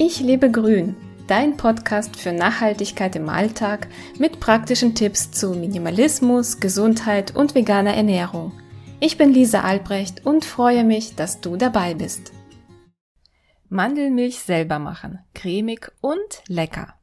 Ich lebe grün, dein Podcast für Nachhaltigkeit im Alltag mit praktischen Tipps zu Minimalismus, Gesundheit und veganer Ernährung. Ich bin Lisa Albrecht und freue mich, dass du dabei bist. Mandelmilch selber machen, cremig und lecker.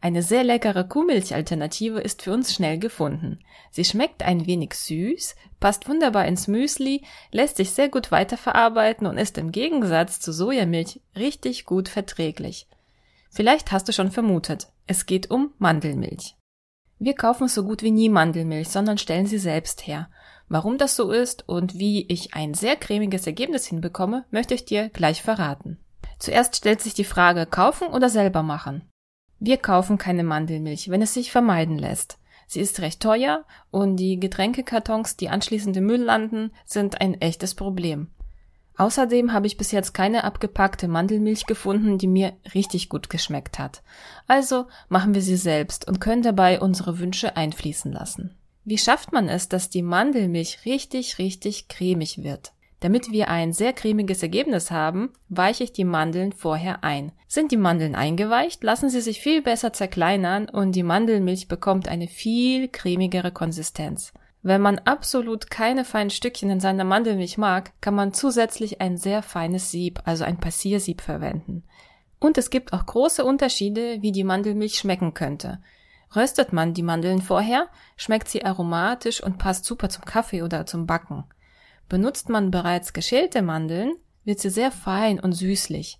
Eine sehr leckere Kuhmilchalternative ist für uns schnell gefunden. Sie schmeckt ein wenig süß, passt wunderbar ins Müsli, lässt sich sehr gut weiterverarbeiten und ist im Gegensatz zu Sojamilch richtig gut verträglich. Vielleicht hast du schon vermutet, es geht um Mandelmilch. Wir kaufen so gut wie nie Mandelmilch, sondern stellen sie selbst her. Warum das so ist und wie ich ein sehr cremiges Ergebnis hinbekomme, möchte ich dir gleich verraten. Zuerst stellt sich die Frage, kaufen oder selber machen? Wir kaufen keine Mandelmilch, wenn es sich vermeiden lässt. Sie ist recht teuer und die Getränkekartons, die anschließend im Müll landen, sind ein echtes Problem. Außerdem habe ich bis jetzt keine abgepackte Mandelmilch gefunden, die mir richtig gut geschmeckt hat. Also machen wir sie selbst und können dabei unsere Wünsche einfließen lassen. Wie schafft man es, dass die Mandelmilch richtig, richtig cremig wird? Damit wir ein sehr cremiges Ergebnis haben, weiche ich die Mandeln vorher ein. Sind die Mandeln eingeweicht, lassen sie sich viel besser zerkleinern und die Mandelmilch bekommt eine viel cremigere Konsistenz. Wenn man absolut keine feinen Stückchen in seiner Mandelmilch mag, kann man zusätzlich ein sehr feines Sieb, also ein Passiersieb verwenden. Und es gibt auch große Unterschiede, wie die Mandelmilch schmecken könnte. Röstet man die Mandeln vorher, schmeckt sie aromatisch und passt super zum Kaffee oder zum Backen. Benutzt man bereits geschälte Mandeln, wird sie sehr fein und süßlich.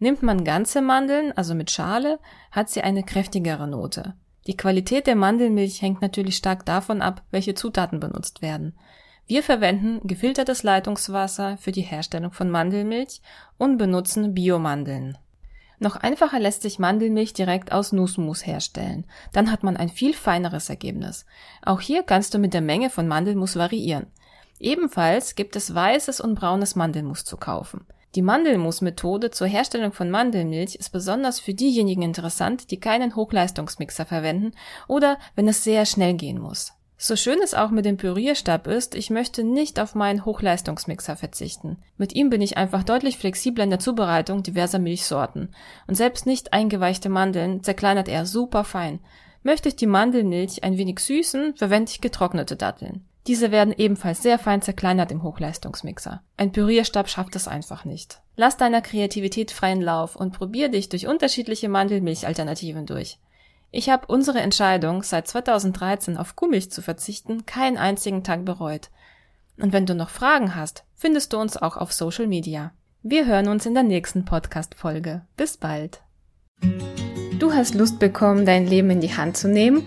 Nimmt man ganze Mandeln, also mit Schale, hat sie eine kräftigere Note. Die Qualität der Mandelmilch hängt natürlich stark davon ab, welche Zutaten benutzt werden. Wir verwenden gefiltertes Leitungswasser für die Herstellung von Mandelmilch und benutzen Biomandeln. Noch einfacher lässt sich Mandelmilch direkt aus Nussmus herstellen. Dann hat man ein viel feineres Ergebnis. Auch hier kannst du mit der Menge von Mandelmus variieren. Ebenfalls gibt es weißes und braunes Mandelmus zu kaufen. Die Mandelmus-Methode zur Herstellung von Mandelmilch ist besonders für diejenigen interessant, die keinen Hochleistungsmixer verwenden oder wenn es sehr schnell gehen muss. So schön es auch mit dem Pürierstab ist, ich möchte nicht auf meinen Hochleistungsmixer verzichten. Mit ihm bin ich einfach deutlich flexibler in der Zubereitung diverser Milchsorten. Und selbst nicht eingeweichte Mandeln zerkleinert er super fein. Möchte ich die Mandelmilch ein wenig süßen, verwende ich getrocknete Datteln. Diese werden ebenfalls sehr fein zerkleinert im Hochleistungsmixer. Ein Pürierstab schafft es einfach nicht. Lass deiner Kreativität freien Lauf und probier dich durch unterschiedliche Mandelmilchalternativen durch. Ich habe unsere Entscheidung, seit 2013 auf Kuhmilch zu verzichten, keinen einzigen Tag bereut. Und wenn du noch Fragen hast, findest du uns auch auf Social Media. Wir hören uns in der nächsten Podcast-Folge. Bis bald. Du hast Lust bekommen, dein Leben in die Hand zu nehmen?